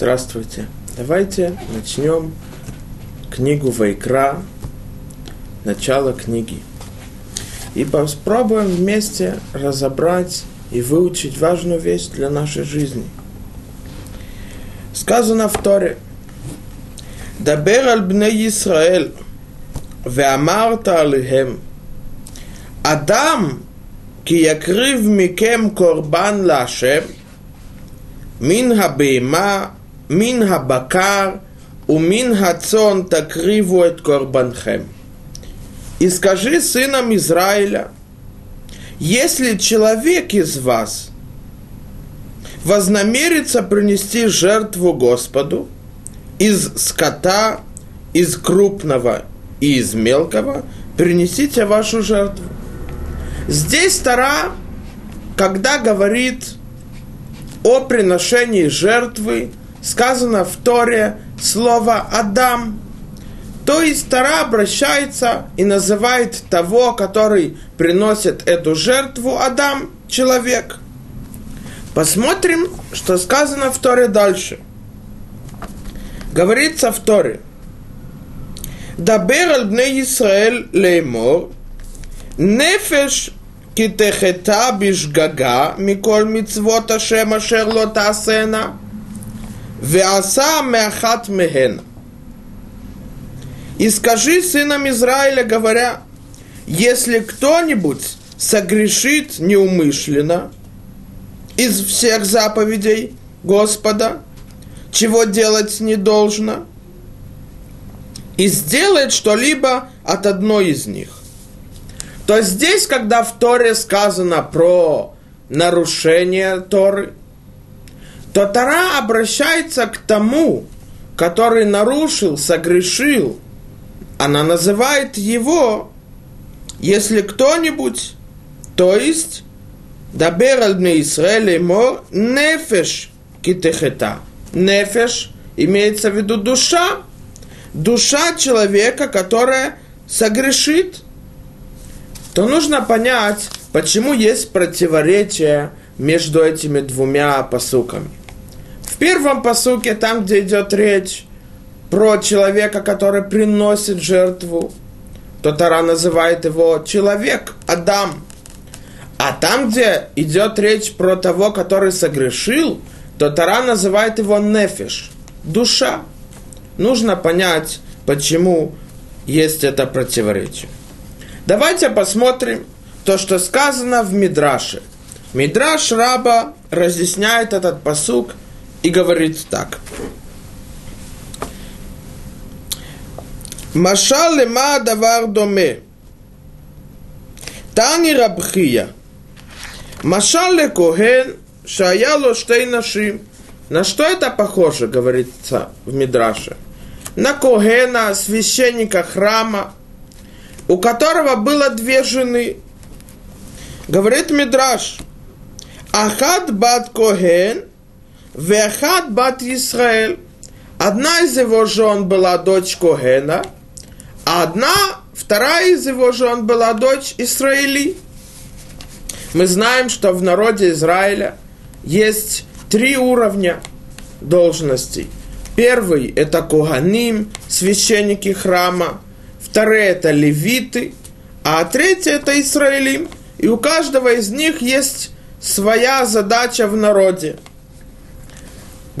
Здравствуйте. Давайте начнем книгу Вайкра, начало книги. И попробуем вместе разобрать и выучить важную вещь для нашей жизни. Сказано в Торе. Дабер аль бне Исраэль, веамарта алихем, Адам, ки якрив микем корбан лашем, мин хабейма мин хабакар, умин хацон такривует корбанхем. И скажи сынам Израиля, если человек из вас вознамерится принести жертву Господу из скота, из крупного и из мелкого, принесите вашу жертву. Здесь Тара, когда говорит о приношении жертвы сказано в Торе слово «Адам». То есть Тора обращается и называет того, который приносит эту жертву, Адам, человек. Посмотрим, что сказано в Торе дальше. Говорится в Торе. Дабер аль Исраэль леймор, нефеш китехета бишгага миколь мицвота шема шерлота сена – Веаса мехат мехен. И скажи сынам Израиля, говоря, если кто-нибудь согрешит неумышленно из всех заповедей Господа, чего делать не должно, и сделает что-либо от одной из них. То здесь, когда в Торе сказано про нарушение Торы, то Тора обращается к тому, который нарушил, согрешил. Она называет его, если кто-нибудь, то есть, Дабер аль Израиль мор нефеш китехета. Нефеш имеется в виду душа, душа человека, которая согрешит – то нужно понять, почему есть противоречие между этими двумя посуками. В первом посуке, там, где идет речь про человека, который приносит жертву, то Тара называет его человек, Адам. А там, где идет речь про того, который согрешил, то Тара называет его нефиш, душа. Нужно понять, почему есть это противоречие. Давайте посмотрим то, что сказано в Мидраше. Мидраш Раба разъясняет этот посук и говорит так. Машал лема давар доме. Тани рабхия. Машал ле коген шаяло штей нашим. На что это похоже, говорится в Мидраше? На Когена, священника храма, у которого было две жены. Говорит Мидраш, Ахад бат Коген, Вехад бат Исраэль. Одна из его жен была дочь Когена, а одна, вторая из его жен была дочь Израили. Мы знаем, что в народе Израиля есть три уровня должностей. Первый – это Коганим, священники храма – вторые это левиты, а третье это Израилим. И у каждого из них есть своя задача в народе.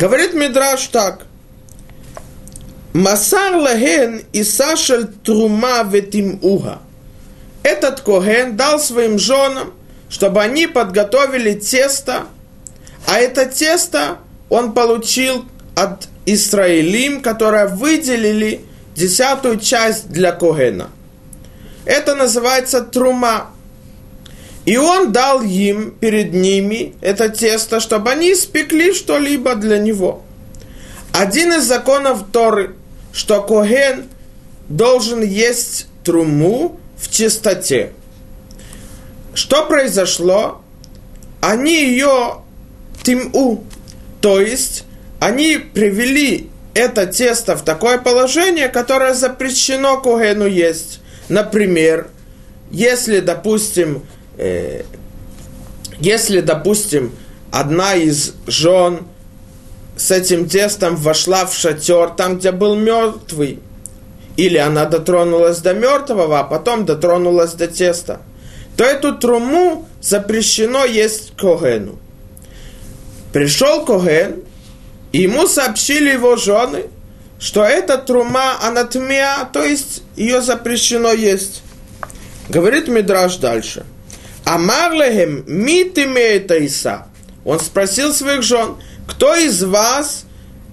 Говорит Мидраш так. Масар лаген и сашель трума ветим уха. Этот коген дал своим женам, чтобы они подготовили тесто, а это тесто он получил от Израилим, которое выделили десятую часть для Когена. Это называется трума. И он дал им перед ними это тесто, чтобы они испекли что-либо для него. Один из законов Торы, что Коген должен есть труму в чистоте. Что произошло? Они ее тиму, то есть они привели это тесто в такое положение, которое запрещено Когену есть. Например, если, допустим, э, если, допустим, одна из жен с этим тестом вошла в шатер, там, где был мертвый, или она дотронулась до мертвого, а потом дотронулась до теста, то эту труму запрещено есть Когену. Пришел Коген, и ему сообщили его жены, что эта трума анатомия, то есть ее запрещено есть. Говорит Мидраш дальше. Амарлехем мит имеет Иса. Он спросил своих жен, кто из вас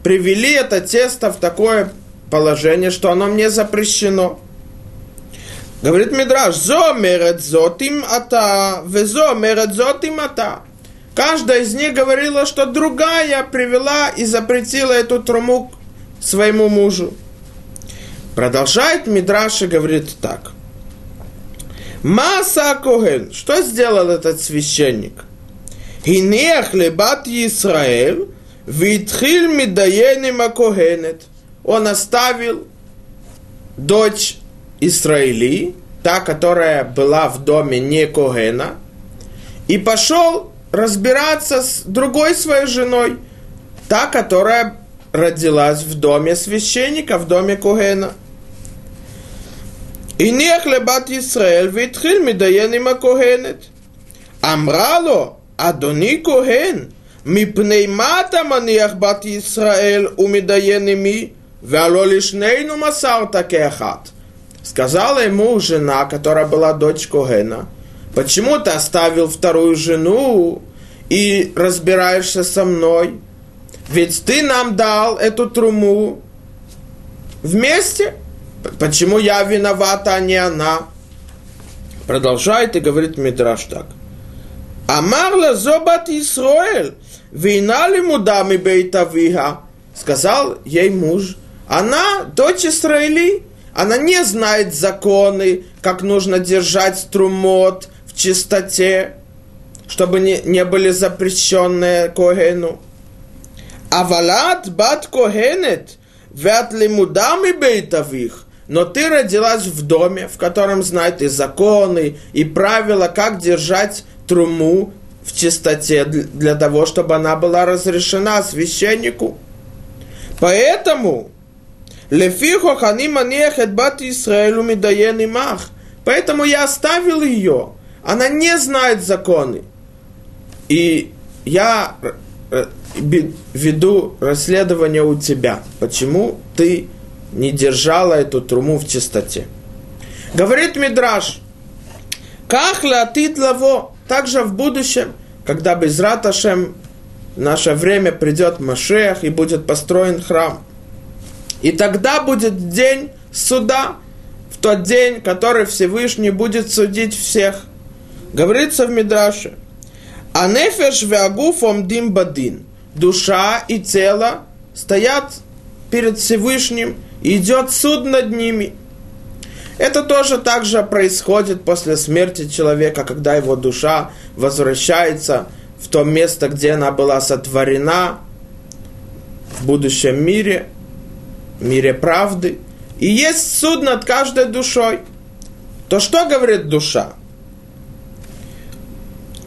привели это тесто в такое положение, что оно мне запрещено? Говорит Мидраш, зо мерет зотим ата, везо мерет зотим ата. Каждая из них говорила, что другая привела и запретила эту труму своему мужу. Продолжает Мидраш и говорит так. Маса Коген, что сделал этот священник? Хинех лебат Исраэль, витхил медаеним Акогенет. Он оставил дочь Израили, та, которая была в доме не Когена, и пошел разбираться с другой своей женой, та, которая родилась в доме священника, в доме Когена. И не хлебат Исраэль, витхил медаен им Когенет. Амрало, Адони Коген, מפני מה אתה מניח בת ישראל ומדיין עמי, והלא לשנינו מסרת כאחד? Сказала ему жена, которая была дочь Когена, почему ты оставил вторую жену и разбираешься со мной? Ведь ты нам дал эту труму вместе. Почему я виновата, а не она? Продолжает и говорит Мидраш так. Амарла зобат Исраэль, вина ли мудами бейт авиха, сказал ей муж, она дочь Израили, она не знает законы, как нужно держать струмот в чистоте, чтобы не, не были запрещенные Когену. Авалат бат Когенет, вят лимудами бейтавих, но ты родилась в доме, в котором знают и законы, и правила, как держать труму в чистоте для того, чтобы она была разрешена священнику. Поэтому Лефихо ханима нехет бат Исраэлю медаен имах. Поэтому я оставил ее. Она не знает законы. И я э, веду расследование у тебя. Почему ты не держала эту труму в чистоте? Говорит Мидраш, как латит лаво, также в будущем, когда без Раташем в наше время придет Машех и будет построен храм. И тогда будет день суда, в тот день, который Всевышний будет судить всех. Говорится в Мидраше. А нефеш веагуф омдим бадин. Душа и тело стоят перед Всевышним, идет суд над ними – это тоже также происходит после смерти человека, когда его душа возвращается в то место, где она была сотворена, в будущем мире, мире правды. И есть суд над каждой душой. То что говорит душа?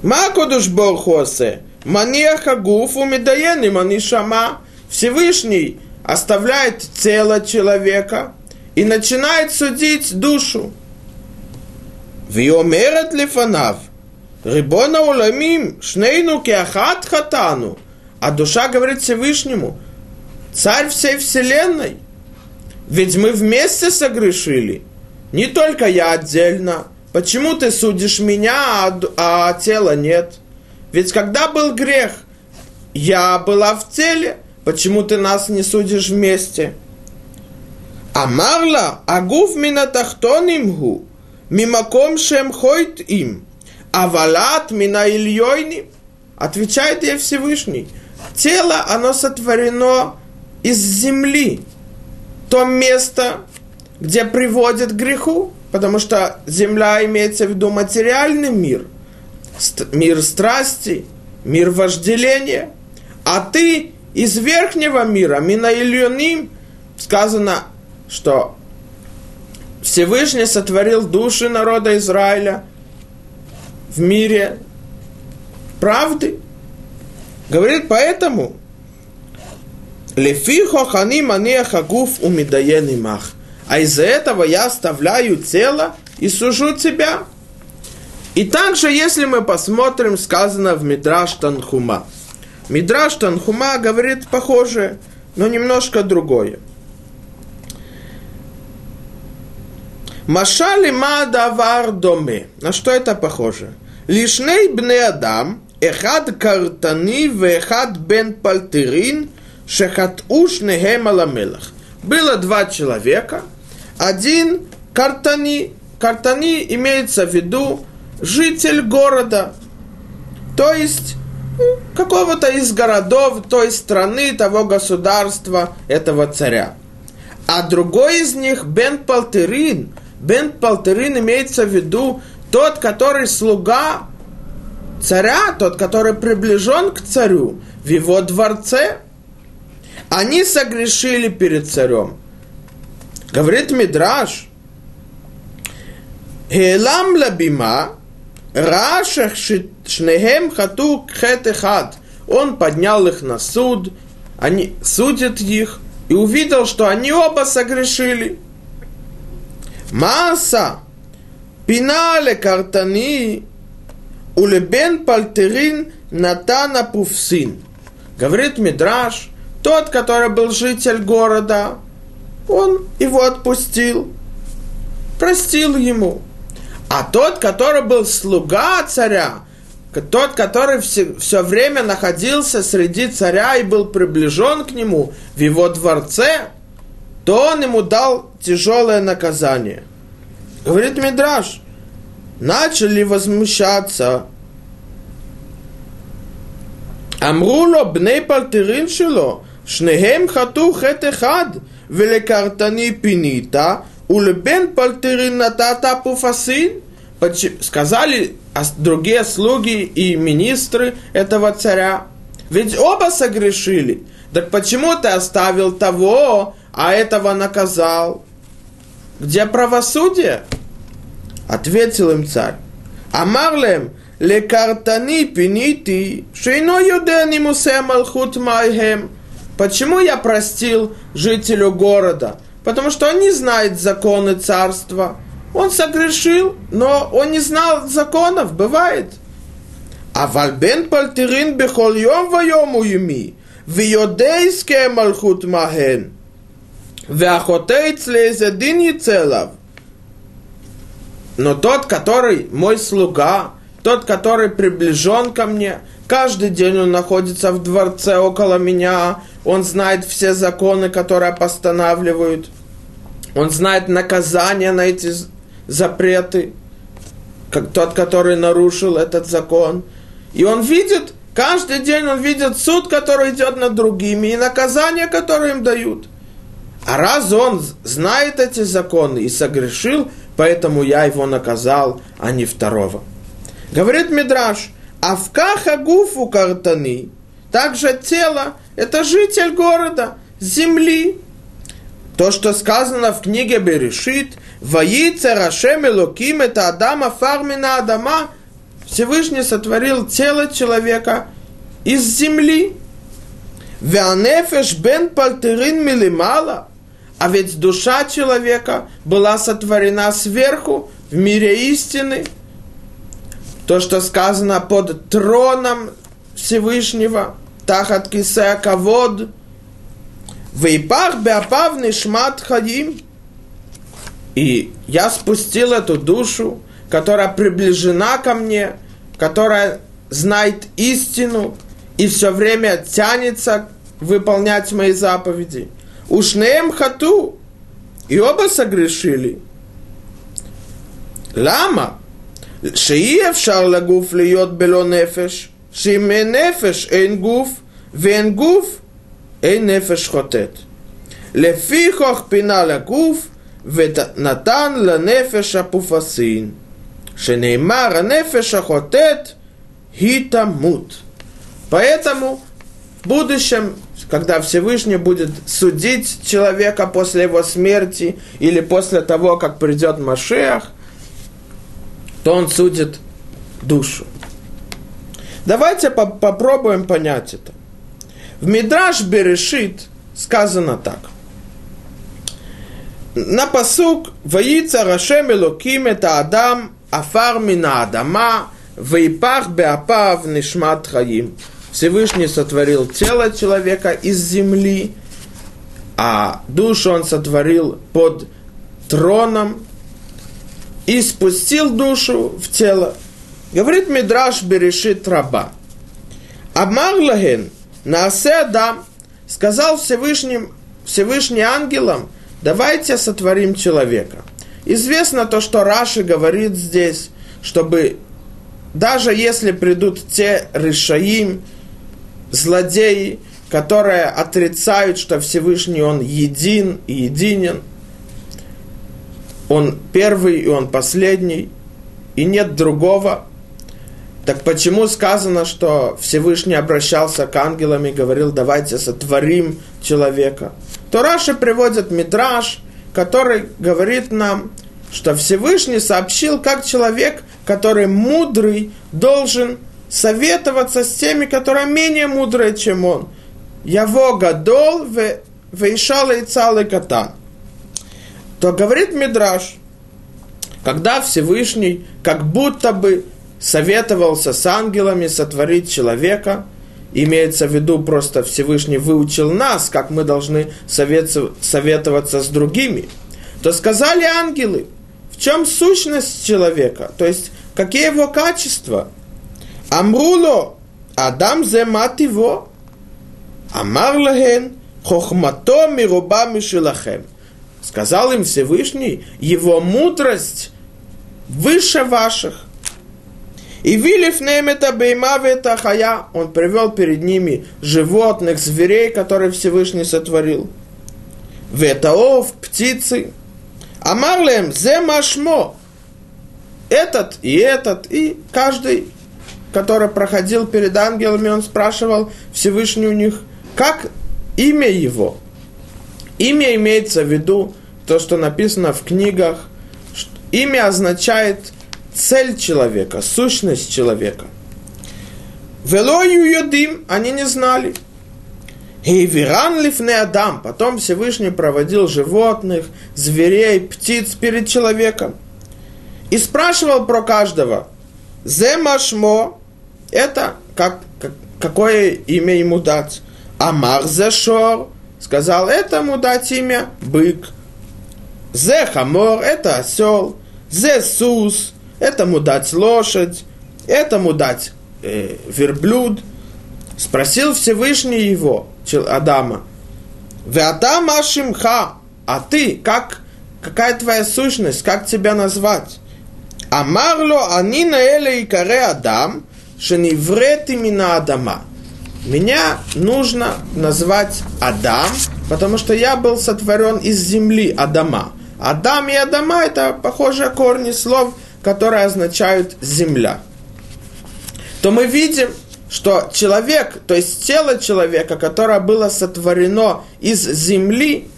Макудуш Бохосе, Маниаха Гуфу Медаен и Манишама. Всевышний оставляет тело человека и начинает судить душу. Виомерет лифанав, рибона уламим, шнейну кеахат хатану, а душа говорит Всевышнему, царь всей вселенной, ведь мы вместе согрешили, не только я отдельно. Почему ты судишь меня, а, а тела нет? Ведь когда был грех, я была в теле – Почему ты нас не судишь вместе? Амарла, агуф мина тахтонимгу, мимаком шем хойт им, а валат мина ильйойним. Отвечает ей Всевышний. Тело, оно сотворено из земли. То место, где приводит к греху, потому что земля имеется в виду материальный мир, мир страсти, мир вожделения, а ты из верхнего мира, мина ильоним, сказано, что Всевышний сотворил души народа Израиля в мире правды. Говорит, поэтому Лефихо хани манех агуф умидаен мах. А из-за этого я оставляю тело и сужу тебя. И также, если мы посмотрим, сказано в Мидраш Танхума. Мидраш Танхума говорит похожее, но немножко другое. Машали ма давар доме. На что это похоже? Лишней бне адам, эхад картани вехад бен пальтерин, шехат уш нехем аламелах. Было два человека, один картани, картани имеется в виду житель города, то есть какого-то из городов той страны, того государства, этого царя. А другой из них Бен Палтерин. Бен Палтерин имеется в виду тот, который слуга царя, тот, который приближен к царю в его дворце. Они согрешили перед царем. Говорит Мидраш, Хелам лабима, Рашах шнехем хату кхет хат. Он поднял их на суд, они судят их, и увидел, что они оба согрешили. Маса, пинале картани, улебен пальтерин натана пуфсин. Говорит Мидраш, тот, который был житель города, он его отпустил, простил ему. А тот, который был слуга царя, тот, который все, все время находился среди царя и был приближен к нему в его дворце, то он ему дал тяжелое наказание. Говорит Мидраш, начали возмущаться. Амруло бней пальтерин шило, шнехем хату хет эхад, велекартани пинита, Улебен пальтерин натата пуфасин. Сказали другие слуги и министры этого царя. Ведь оба согрешили. Так почему ты оставил того, а этого наказал? Где правосудие? Ответил им царь. Амарлем, лекартани пинити, шейно юдени мусе малхут майхем. Почему я простил жителю города? потому что он не знает законы царства. Он согрешил, но он не знал законов, бывает. А вальбен пальтерин бехольем воем уюми, виодейске малхут маген, веахотейц лезедин яцелав. Но тот, который мой слуга, тот, который приближен ко мне, каждый день он находится в дворце около меня, он знает все законы, которые постанавливают, он знает наказание на эти запреты, как тот, который нарушил этот закон. И он видит, каждый день он видит суд, который идет над другими, и наказание, которое им дают. А раз он знает эти законы и согрешил, поэтому я его наказал, а не второго. Говорит Мидраш, Авка хагуфу картани, также тело, это житель города, земли. То, что сказано в книге Берешит, «Воице Рашем Элоким это Адама фармина Адама», Всевышний сотворил тело человека из земли. Вянефеш бен пальтерин милимала, а ведь душа человека была сотворена сверху, в мире истины. То, что сказано под троном Всевышнего, тахат кисея кавод, Вейпах беапав нишмат хадим. И я спустил эту душу, которая приближена ко мне, которая знает истину и все время тянется выполнять мои заповеди. Ушнеем эм хату, и оба согрешили. Лама, шиев шарлагуф льет бело нефеш, шиме э нефеш эйн гуф, вен гуф эйн нефеш хотет. Лефихох пина гуф – Натан ланефеша пуфасин. Шенеймар анефеша хотет хитамут. Поэтому в будущем, когда Всевышний будет судить человека после его смерти или после того, как придет Машех, то он судит душу. Давайте по попробуем понять это. В Мидраш Берешит сказано так – на посук «Воица Рашем Элоким это Адам афар мина Адама вейпах беапав нишмат хаим». Всевышний сотворил тело человека из земли, а душу он сотворил под троном и спустил душу в тело. Говорит Мидраш Берешит Раба. Амар лаген, наасе Адам, сказал Всевышним, Всевышний ангелам, давайте сотворим человека. Известно то, что Раши говорит здесь, чтобы даже если придут те решаим, злодеи, которые отрицают, что Всевышний Он един и единен, Он первый и Он последний, и нет другого, так почему сказано, что Всевышний обращался к ангелам и говорил, давайте сотворим человека? То Раша приводит Мидраш, который говорит нам, что Всевышний сообщил, как человек, который мудрый, должен советоваться с теми, которые менее мудрые, чем он. Яво гадол вейшала и цалый катан. То говорит Мидраш, когда Всевышний как будто бы советовался с ангелами сотворить человека, имеется в виду просто Всевышний выучил нас, как мы должны советоваться с другими, то сказали ангелы, в чем сущность человека, то есть какие его качества. Амруло, Адам зе мат его, Амар лаген, хохмато мируба мишелахем. Сказал им Всевышний, его мудрость выше ваших. И Вилев это бейма это хая, он привел перед ними животных, зверей, которые Всевышний сотворил. Ветаов, птицы. Амарлем, зе машмо. Этот и этот, и каждый, который проходил перед ангелами, он спрашивал Всевышний у них, как имя его. Имя имеется в виду то, что написано в книгах. Имя означает – цель человека, сущность человека. Велою юдим, они не знали. И виран лифне Адам, потом Всевышний проводил животных, зверей, птиц перед человеком. И спрашивал про каждого. זה מה שמו, это как, как, какое имя ему дать? אמר זה שור, сказал, этому дать имя бык. זה חמור, это осел. Зе сус, этому дать лошадь, этому дать э, верблюд. Спросил Всевышний его, Адама, Веатам Ашимха, а ты, как, какая твоя сущность, как тебя назвать? Амарло они на эле и каре Адам, шениврет имена Адама. Меня нужно назвать Адам, потому что я был сотворен из земли Адама. Адам и Адама это похожие корни слов – которые означают земля, то мы видим, что человек, то есть тело человека, которое было сотворено из земли,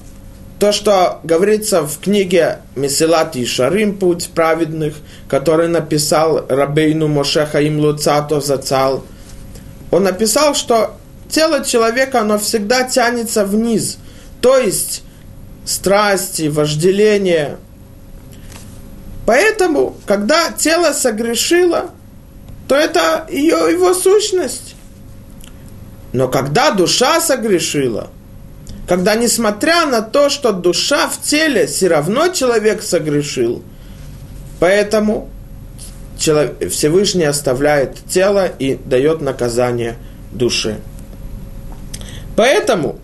то, что говорится в книге Месилат и Шарим, Путь праведных, который написал Рабейну Моше Хаим Луцато Зацал, он написал, что тело человека, оно всегда тянется вниз. То есть страсти, вожделение, Поэтому, когда тело согрешило, то это ее, его сущность. Но когда душа согрешила, когда несмотря на то, что душа в теле, все равно человек согрешил, поэтому Всевышний оставляет тело и дает наказание душе. Поэтому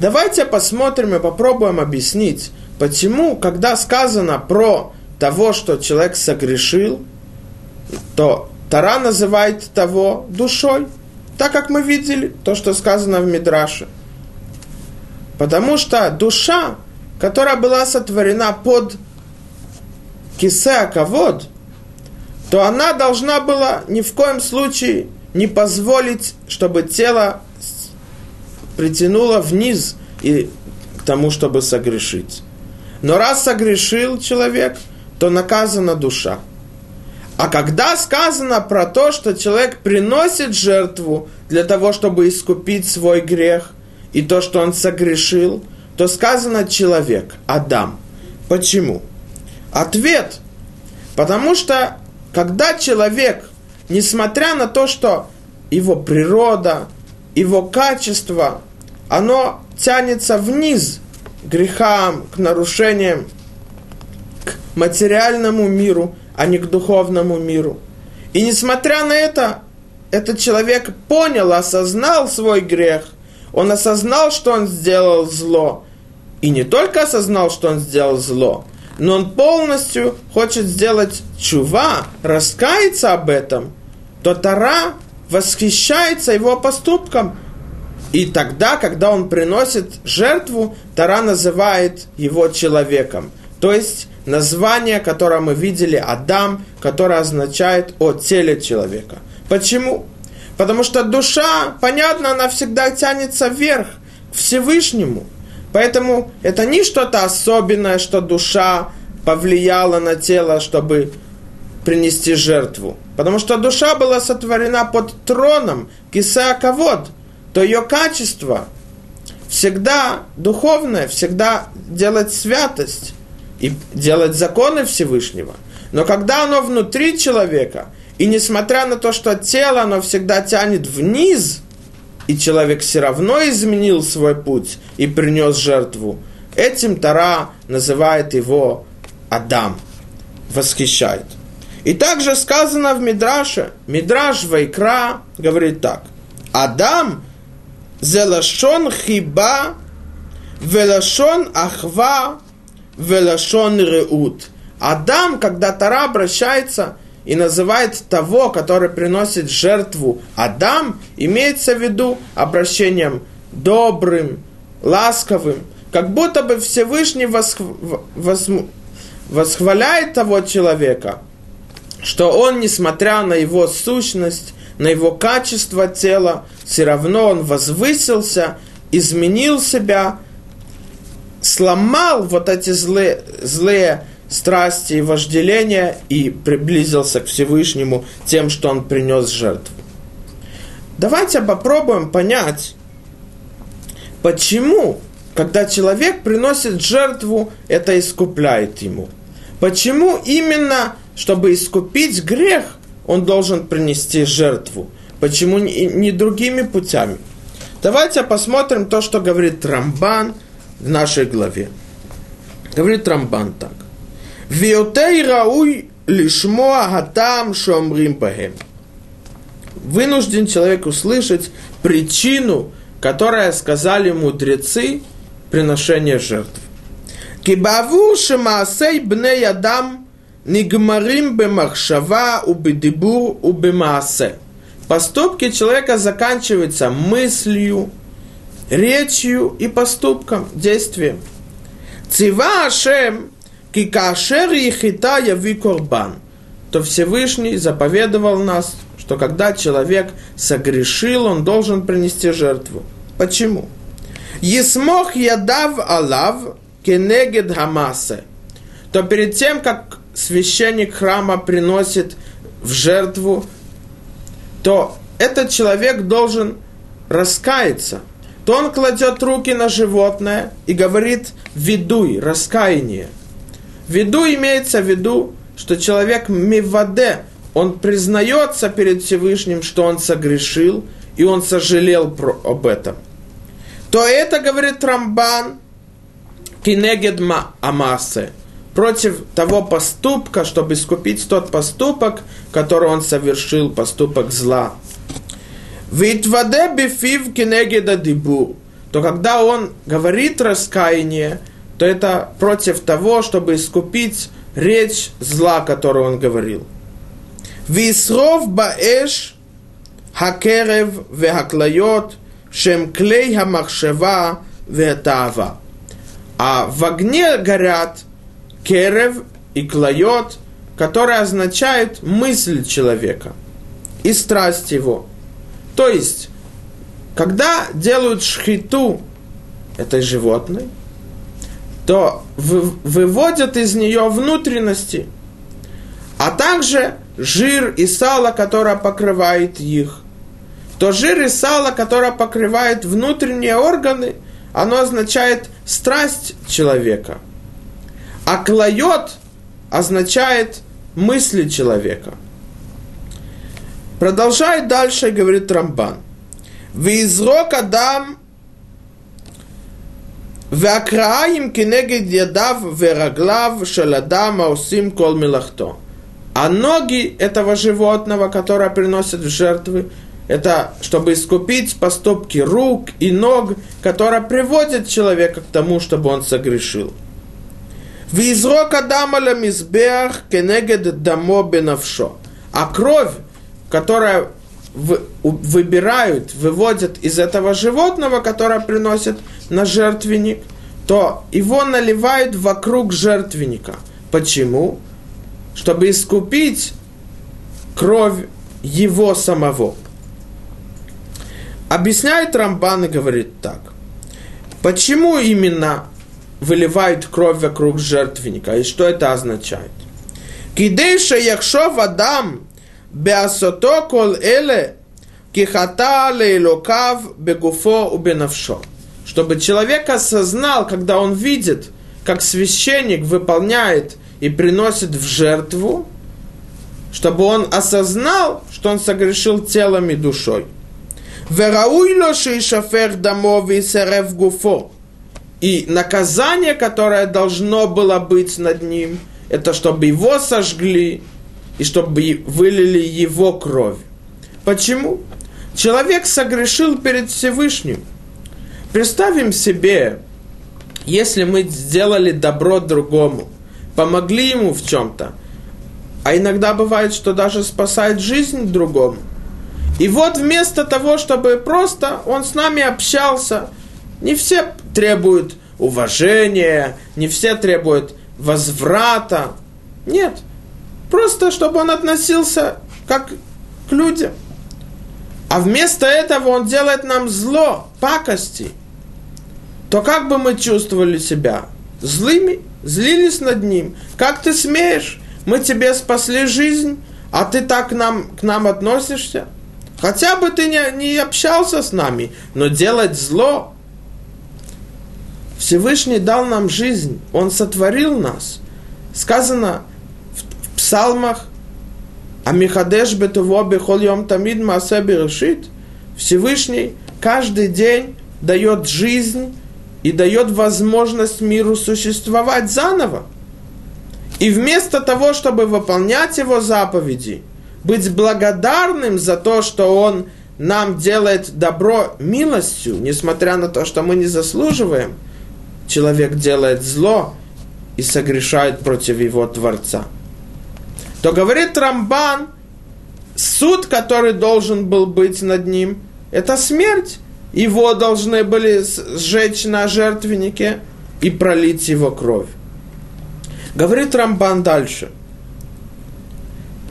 давайте посмотрим и попробуем объяснить, почему, когда сказано про того, что человек согрешил, то Тара называет того душой, так как мы видели то, что сказано в Мидраше. Потому что душа, которая была сотворена под кисе Акавод, то она должна была ни в коем случае не позволить, чтобы тело притянуло вниз и к тому, чтобы согрешить. Но раз согрешил человек – то наказана душа. А когда сказано про то, что человек приносит жертву для того, чтобы искупить свой грех, и то, что он согрешил, то сказано человек, Адам. Почему? Ответ. Потому что когда человек, несмотря на то, что его природа, его качество, оно тянется вниз к грехам, к нарушениям, к материальному миру, а не к духовному миру. И несмотря на это, этот человек понял, осознал свой грех, он осознал, что он сделал зло. И не только осознал, что он сделал зло, но он полностью хочет сделать чува, раскаяться об этом, то Тара восхищается его поступком. И тогда, когда он приносит жертву, Тара называет его человеком. То есть название, которое мы видели, Адам, которое означает о теле человека. Почему? Потому что душа, понятно, она всегда тянется вверх, к Всевышнему. Поэтому это не что-то особенное, что душа повлияла на тело, чтобы принести жертву. Потому что душа была сотворена под троном Кисеаковод, то ее качество всегда духовное, всегда делать святость и делать законы Всевышнего. Но когда оно внутри человека, и несмотря на то, что тело, оно всегда тянет вниз, и человек все равно изменил свой путь и принес жертву, этим Тара называет его Адам, восхищает. И также сказано в Мидраше, Мидраш Вайкра говорит так, Адам зелашон хиба, велашон ахва, велашон реут. Адам, когда Тара обращается и называет того, который приносит жертву Адам, имеется в виду обращением добрым, ласковым, как будто бы Всевышний восх... вос... восхваляет того человека, что он, несмотря на его сущность, на его качество тела, все равно он возвысился, изменил себя, сломал вот эти злые, злые страсти и вожделения и приблизился к Всевышнему тем, что он принес жертву. Давайте попробуем понять, почему, когда человек приносит жертву, это искупляет ему. Почему именно, чтобы искупить грех, он должен принести жертву? Почему не, другими путями? Давайте посмотрим то, что говорит Рамбан в нашей главе. Говорит Рамбан так. Виотей рауй лишмоа хатам шомрим бахем. Вынужден человек услышать причину, которая сказали мудрецы приношения жертв. Кибаву шемаасей бней адам нигмарим бемахшава убедибур убемаасе. Поступки человека заканчиваются мыслью, речью и поступком, действием. Цива Ашем Кикашер ехита яви корбан, то Всевышний заповедовал нас, что когда человек согрешил, он должен принести жертву. Почему? Есмох ядав алав кенегед хамасе. То перед тем, как священник храма приносит в жертву, то этот человек должен раскаяться. То он кладет руки на животное и говорит «ведуй», раскаяние – в виду имеется в виду, что человек миваде, он признается перед Всевышним, что он согрешил, и он сожалел про, об этом. То это, говорит Рамбан, кинегедма амасе, против того поступка, чтобы искупить тот поступок, который он совершил, поступок зла. Витваде бифив кинегеда дибу, то когда он говорит раскаяние, то это против того, чтобы искупить речь зла, которую он говорил. Висров баэш хакерев вехаклайот шем клей хамахшева вехтава. А в огне горят керев и клайот, которые означают мысль человека и страсть его. То есть, когда делают шхиту этой животной, то выводят из нее внутренности, а также жир и сало, которое покрывает их. то жир и сало, которое покрывает внутренние органы, оно означает страсть человека. А клает означает мысли человека. Продолжает дальше, говорит Рамбан. Визрок Адам акраим кинегид ядав вераглав шаладама усим кол милахто. А ноги этого животного, которое приносит в жертвы, это чтобы искупить поступки рук и ног, которые приводят человека к тому, чтобы он согрешил. В Визрок Адама ламизбех кенегед дамо бенавшо. А кровь которая выбирают, выводят из этого животного, которое приносит на жертвенник, то его наливают вокруг жертвенника. Почему? Чтобы искупить кровь его самого. Объясняет Рамбан и говорит так. Почему именно выливают кровь вокруг жертвенника и что это означает? Кидейша яхшов Адам Беасото кол эле кихата лейлокав бегуфо убенавшо. Чтобы человек осознал, когда он видит, как священник выполняет и приносит в жертву, чтобы он осознал, что он согрешил телом и душой. Верауйло шишафер дамови серев гуфо. И наказание, которое должно было быть над ним, это чтобы его сожгли, и чтобы вылили его кровь. Почему? Человек согрешил перед Всевышним. Представим себе, если мы сделали добро другому, помогли ему в чем-то, а иногда бывает, что даже спасает жизнь другому. И вот вместо того, чтобы просто он с нами общался, не все требуют уважения, не все требуют возврата. Нет, Просто, чтобы он относился как к людям. А вместо этого он делает нам зло, пакости. То как бы мы чувствовали себя? Злыми? Злились над ним? Как ты смеешь? Мы тебе спасли жизнь, а ты так к нам, к нам относишься? Хотя бы ты не, не общался с нами, но делать зло. Всевышний дал нам жизнь, Он сотворил нас. Сказано, псалмах, а Михадеш Бетуво Бехол Йом Тамид Маасе Берешит, Всевышний каждый день дает жизнь и дает возможность миру существовать заново. И вместо того, чтобы выполнять его заповеди, быть благодарным за то, что он нам делает добро милостью, несмотря на то, что мы не заслуживаем, человек делает зло и согрешает против его Творца – то говорит Рамбан, суд, который должен был быть над ним, это смерть. Его должны были сжечь на жертвеннике и пролить его кровь. Говорит Рамбан дальше.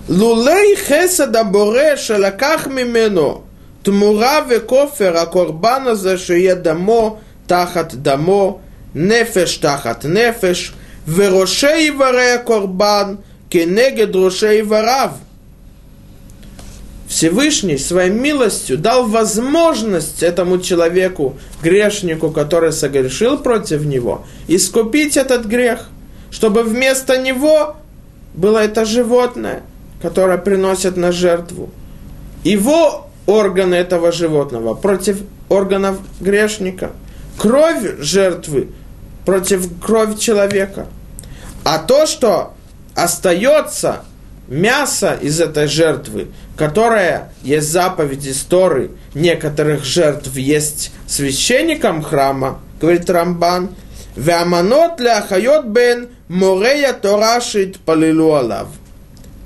Лулей хесада боре шалаках мимену тмура векофер акорбана за шие дамо тахат дамо нефеш тахат нефеш верошей варе корбан кенегед рушей ворав. Всевышний своей милостью дал возможность этому человеку, грешнику, который согрешил против него, искупить этот грех, чтобы вместо него было это животное, которое приносит на жертву. Его органы этого животного против органов грешника. Кровь жертвы против крови человека. А то, что остается мясо из этой жертвы, которая есть заповедь истории некоторых жертв есть священникам храма, говорит Рамбан, Веаманот ляхайот бен морея торашит полилу алав.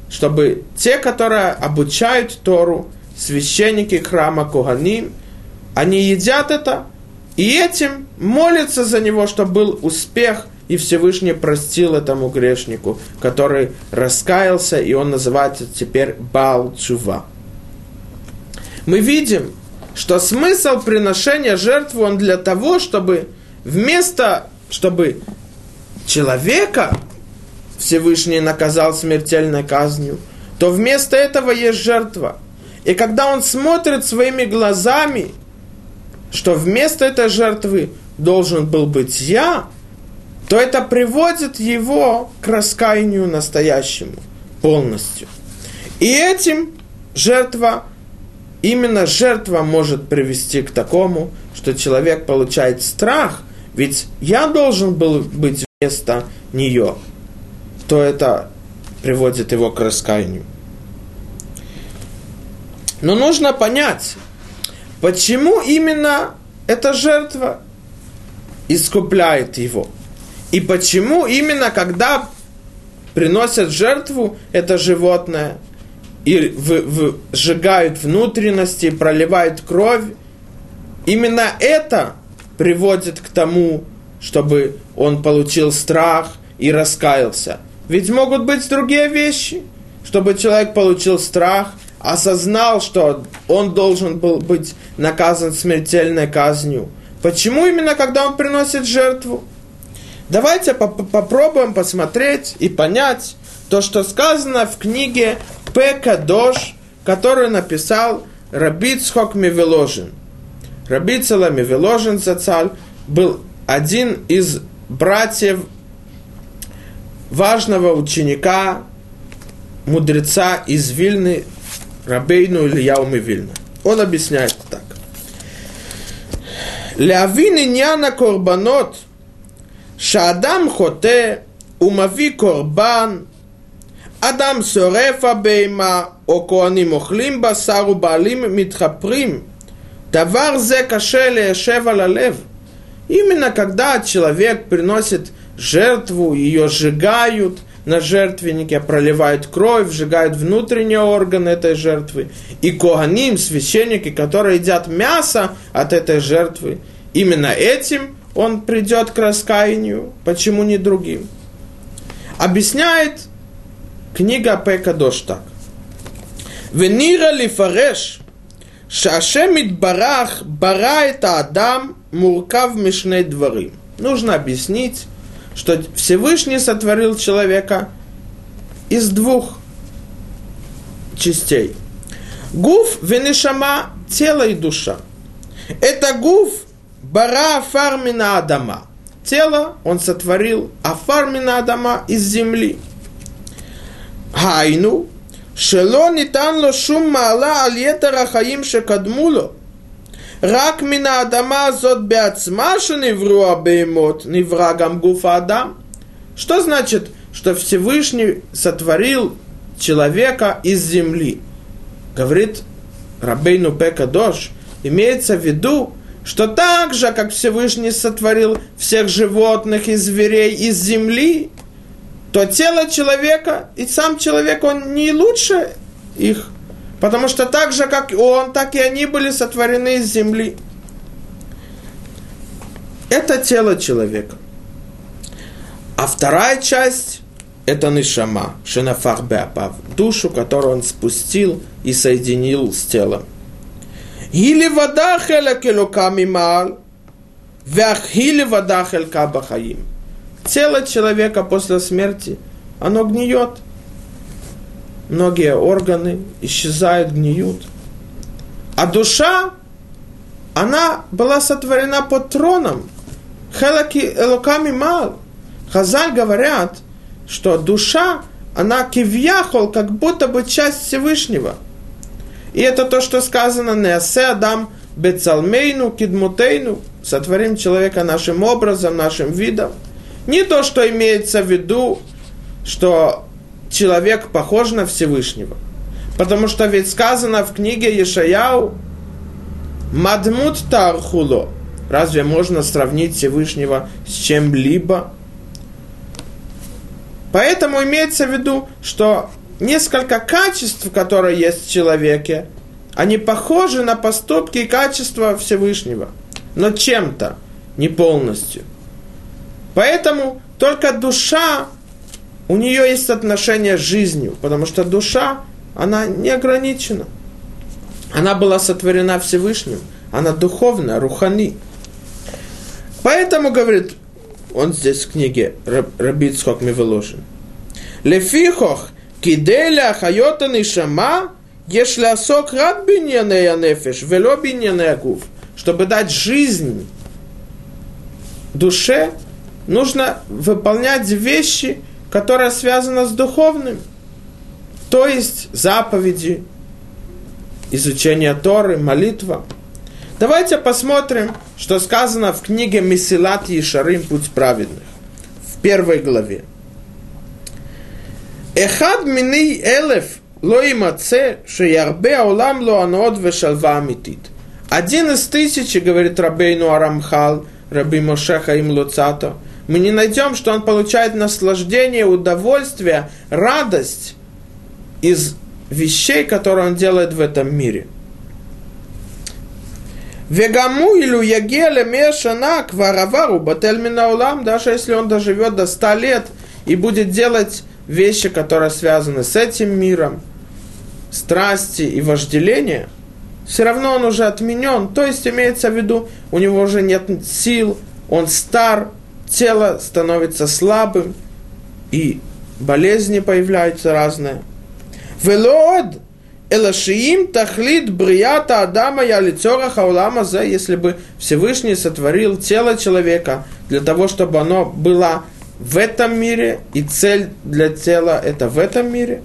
Чтобы те, которые обучают Тору, священники храма Куганим, они едят это, и этим молятся за него, чтобы был успех и Всевышний простил этому грешнику, который раскаялся, и он называется теперь Бал. Мы видим, что смысл приношения жертвы он для того, чтобы вместо, чтобы человека Всевышний наказал смертельной казнью, то вместо этого есть жертва. И когда он смотрит своими глазами, что вместо этой жертвы должен был быть я, то это приводит его к раскаянию настоящему полностью. И этим жертва, именно жертва может привести к такому, что человек получает страх, ведь я должен был быть вместо нее, то это приводит его к раскаянию. Но нужно понять, почему именно эта жертва искупляет его. И почему именно когда приносят жертву это животное и в, в, сжигают внутренности, проливают кровь, именно это приводит к тому, чтобы он получил страх и раскаялся. Ведь могут быть другие вещи, чтобы человек получил страх, осознал, что он должен был быть наказан смертельной казнью. Почему именно когда он приносит жертву? Давайте поп попробуем посмотреть и понять то, что сказано в книге Пекадош, которую написал Рабицхок Мивеложин. Рабицела Мивеложин Зацаль был один из братьев важного ученика, мудреца из Вильны, Рабейну Ильяуми Вильна. Он объясняет так. Лявин Иньяна Корбанот – שאדם חוטא ומביא קורבן, אדם שורף הבהמה או כהנים אוכלים בשר ובעלים מתחפרים, דבר זה קשה ליישב על הלב. Именно когда человек приносит жертву, ее сжигают на жертвеннике, проливают кровь, сжигают внутренние органы этой жертвы. И коганим, священники, которые едят мясо от этой жертвы, именно этим – он придет к раскаянию, почему не другим. Объясняет книга Пека Дош так. Венира лифареш, шашемит барах, бара это Адам, муркав мишней дворы. Нужно объяснить, что Всевышний сотворил человека из двух частей. Гуф венешама – тело и душа. Это гуф – Бара Афармина Адама. Тело он сотворил а Афармина Адама из земли. Хайну, Шело нитанло шум маала альетара хаим шекадмуло. Рак мина адама зот беацма шеневруа беймот, невра гуфа адам. Что значит, что Всевышний сотворил человека из земли? Говорит Рабейну Пекадош, имеется в виду, что так же, как Всевышний сотворил всех животных и зверей из земли, то тело человека и сам человек, он не лучше их. Потому что так же, как он, так и они были сотворены из земли. Это тело человека. А вторая часть – это нишама, шенафах душу, которую он спустил и соединил с телом. Или вода хеля келоками мал, вяхили вода хелька бахаим. Тело человека после смерти, оно гниет. Многие органы исчезают, гниют. А душа, она была сотворена под троном. Хелаки элоками мал. Хазаль говорят, что душа, она кивьяхол, как будто бы часть Всевышнего. И это то, что сказано «Неасе Адам бецалмейну кидмутейну» сотворим человека нашим образом, нашим видом – не то, что имеется в виду, что человек похож на Всевышнего. Потому что ведь сказано в книге Ешаяу «Мадмут тархуло». Разве можно сравнить Всевышнего с чем-либо? Поэтому имеется в виду, что несколько качеств, которые есть в человеке, они похожи на поступки и качества Всевышнего, но чем-то, не полностью. Поэтому только душа, у нее есть отношение с жизнью, потому что душа, она не ограничена. Она была сотворена Всевышним, она духовная, рухани. Поэтому, говорит, он здесь в книге Рабицхок Мивеложин, Лефихох киделя хайота нишама если осок рад биньяне нефеш, вело биньяне гуф, чтобы дать жизнь душе, нужно выполнять вещи, которые связаны с духовным. То есть заповеди, изучение Торы, молитва. Давайте посмотрим, что сказано в книге Месилат Ешарим «Путь праведных» в первой главе. Эхад мини элев ло имаце, шеярбе аулам ло анод вешалва амитит. Один из тысячи, говорит Рабейну Арамхал, Раби Мошеха им Луцато, мы не найдем, что он получает наслаждение, удовольствие, радость из вещей, которые он делает в этом мире. Вегаму илю ягеле мешана кваравару улам, даже если он доживет до ста лет и будет делать вещи, которые связаны с этим миром, страсти и вожделения, все равно он уже отменен. То есть имеется в виду, у него уже нет сил, он стар, тело становится слабым, и болезни появляются разные. Велод, Элашиим тахлит брията Адама я лицора хаулама за, если бы Всевышний сотворил тело человека для того, чтобы оно было в этом мире, и цель для тела – это в этом мире.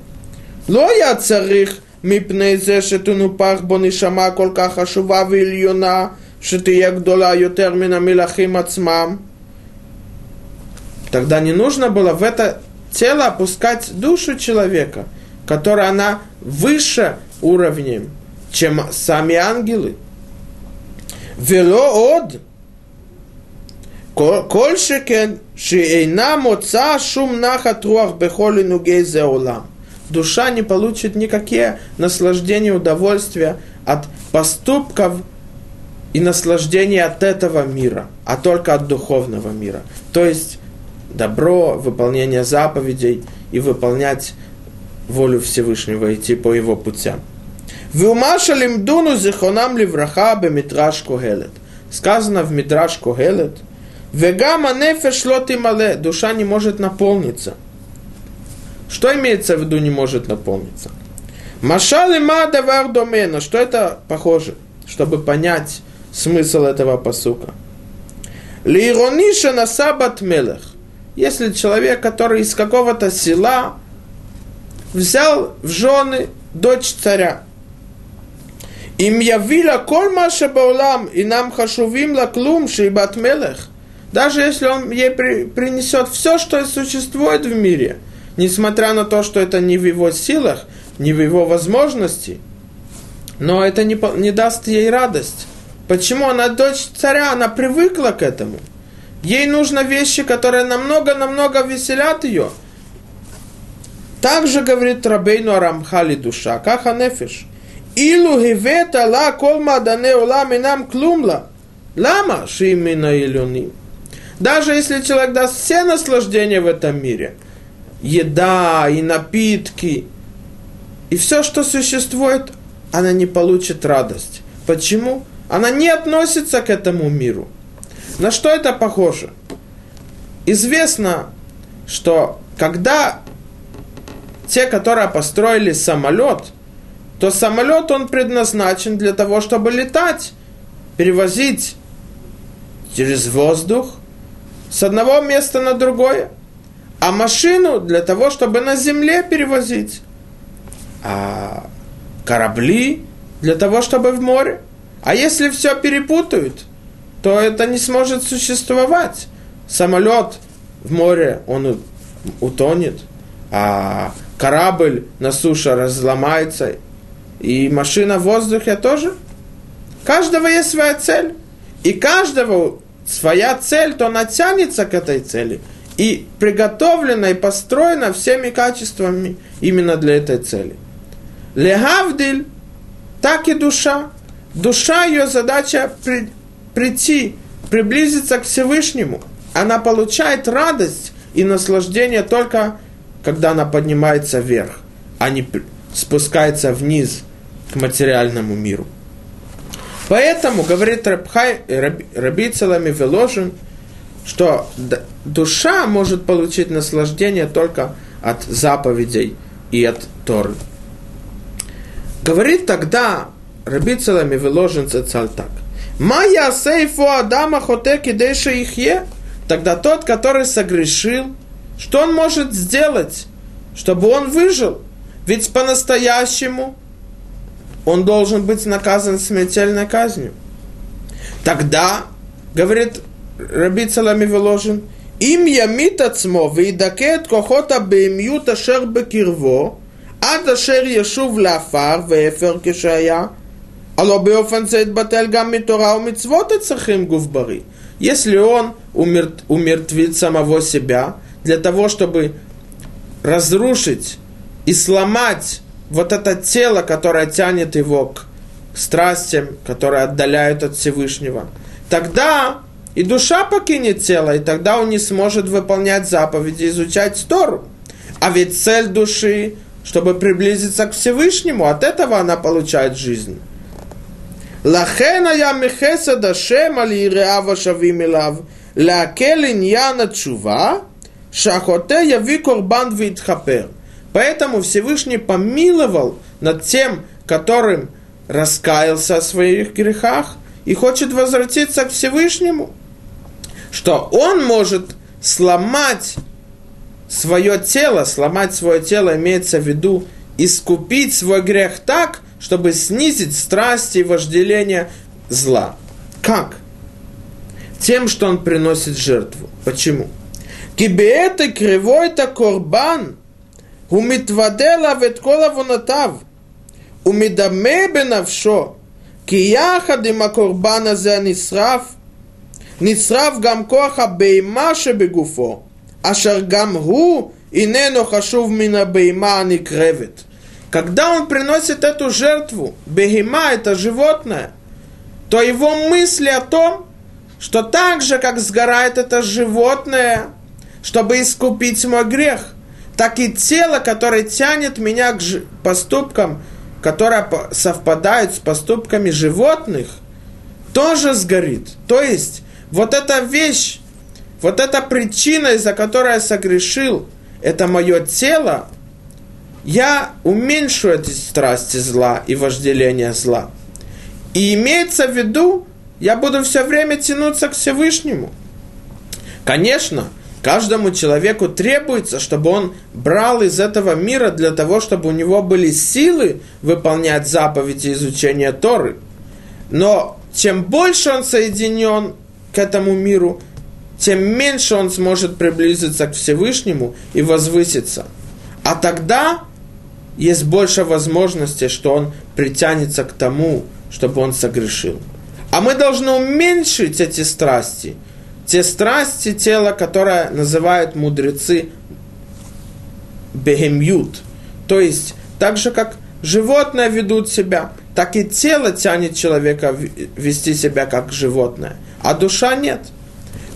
Лоя царих мипнейзе шетуну пахбон и шама колка хашува вильюна шетия гдола ютермина милахим ацмам. Тогда не нужно было в это тело опускать душу человека, которая она выше уровнем, чем сами ангелы. Вело од – כל שכן שאינה מוצאה שום נחת רוח בכל עינוגי זה עולם. Душа не получит никакие наслаждения, удовольствия от поступков и наслаждения от этого мира, а только от духовного мира. То есть добро, выполнение заповедей и выполнять волю Всевышнего, идти по его путям. Вилмаша лимдуну зихонам ливраха бемитраш когелет. Сказано в мидраш когелет. Вегама нефеш лоти мале. Душа не может наполниться. Что имеется в виду не может наполниться? Машалы ма давар домена. Что это похоже? Чтобы понять смысл этого посука. Лирониша на сабат мелех. Если человек, который из какого-то села взял в жены дочь царя, им явила коль маша баулам, и нам хашувим лаклум шибат мелех. Даже если он ей при, принесет все, что существует в мире, несмотря на то, что это не в его силах, не в его возможности, но это не, не даст ей радость. Почему? Она дочь царя, она привыкла к этому. Ей нужны вещи, которые намного-намного веселят ее. Также говорит Рабейну Арамхали душа, как анефиш. Илу гивета ла кол мадане улам нам клумла. Лама шимина илюним. Даже если человек даст все наслаждения в этом мире, еда и напитки, и все, что существует, она не получит радость. Почему? Она не относится к этому миру. На что это похоже? Известно, что когда те, которые построили самолет, то самолет он предназначен для того, чтобы летать, перевозить через воздух с одного места на другое, а машину для того, чтобы на земле перевозить, а корабли для того, чтобы в море. А если все перепутают, то это не сможет существовать. Самолет в море, он утонет, а корабль на суше разломается, и машина в воздухе тоже. Каждого есть своя цель. И каждого своя цель, то она тянется к этой цели. И приготовлена и построена всеми качествами именно для этой цели. Легавдиль, так и душа. Душа, ее задача при, прийти, приблизиться к Всевышнему. Она получает радость и наслаждение только когда она поднимается вверх, а не спускается вниз к материальному миру. Поэтому, говорит Рабхай, Раби, Веложин, что душа может получить наслаждение только от заповедей и от Торы. Говорит тогда Раби Целами выложен цаль так. Майя сейфу Адама хотеки дейша ихе. Тогда тот, который согрешил, что он может сделать, чтобы он выжил? Ведь по-настоящему он должен быть наказан смертельной казнью. Тогда, говорит Раби Цалами Веложин, им ямит עצמו וידכא את כוחות הבהמיות אשר בקרבו עד אשר ישוב לעפר ואפר כשהיה הלא באופן זה יתבטל גם מתורה ומצוות הצריכים גוף בריא. Если он умер, умертвит самого себя для того, чтобы разрушить и сломать вот это тело, которое тянет его к страстям, которые отдаляют от Всевышнего. Тогда и душа покинет тело, и тогда он не сможет выполнять заповеди, изучать Тору. А ведь цель души, чтобы приблизиться к Всевышнему, от этого она получает жизнь. Лахена я михеса дашем али иреава шавимилав, лакелин я начува, шахоте яви корбан витхапер. Поэтому Всевышний помиловал над тем, которым раскаялся о своих грехах и хочет возвратиться к Всевышнему что он может сломать свое тело, сломать свое тело имеется в виду искупить свой грех так, чтобы снизить страсти и вожделение зла. Как? Тем, что он приносит жертву. Почему? Кибеэта кривой это корбан, умитвадела веткола вонатав, умидаме бенавшо, כי יחד עם הקורבן הזה הנשרף, נשרף גם כוח הבהמה שבגופו, אשר גם הוא איננו חשוב מן הבהמה הנקרבת. Когда он приносит эту жертву, бегема это животное, то его мысли о том, что так же, как сгорает это животное, чтобы искупить мой грех, так и тело, которое тянет меня к поступкам, которые совпадают с поступками животных, тоже сгорит. То есть вот эта вещь, вот эта причина, из-за которой я согрешил, это мое тело, я уменьшу эти страсти зла и вожделения зла. И имеется в виду, я буду все время тянуться к Всевышнему. Конечно, каждому человеку требуется, чтобы он брал из этого мира для того, чтобы у него были силы выполнять заповеди изучения Торы. Но чем больше он соединен к этому миру, тем меньше он сможет приблизиться к Всевышнему и возвыситься. А тогда есть больше возможности, что он притянется к тому, чтобы он согрешил. А мы должны уменьшить эти страсти. Те страсти тела, которые называют мудрецы бегемют. То есть, так же, как животные ведут себя, так и тело тянет человека вести себя как животное а душа нет.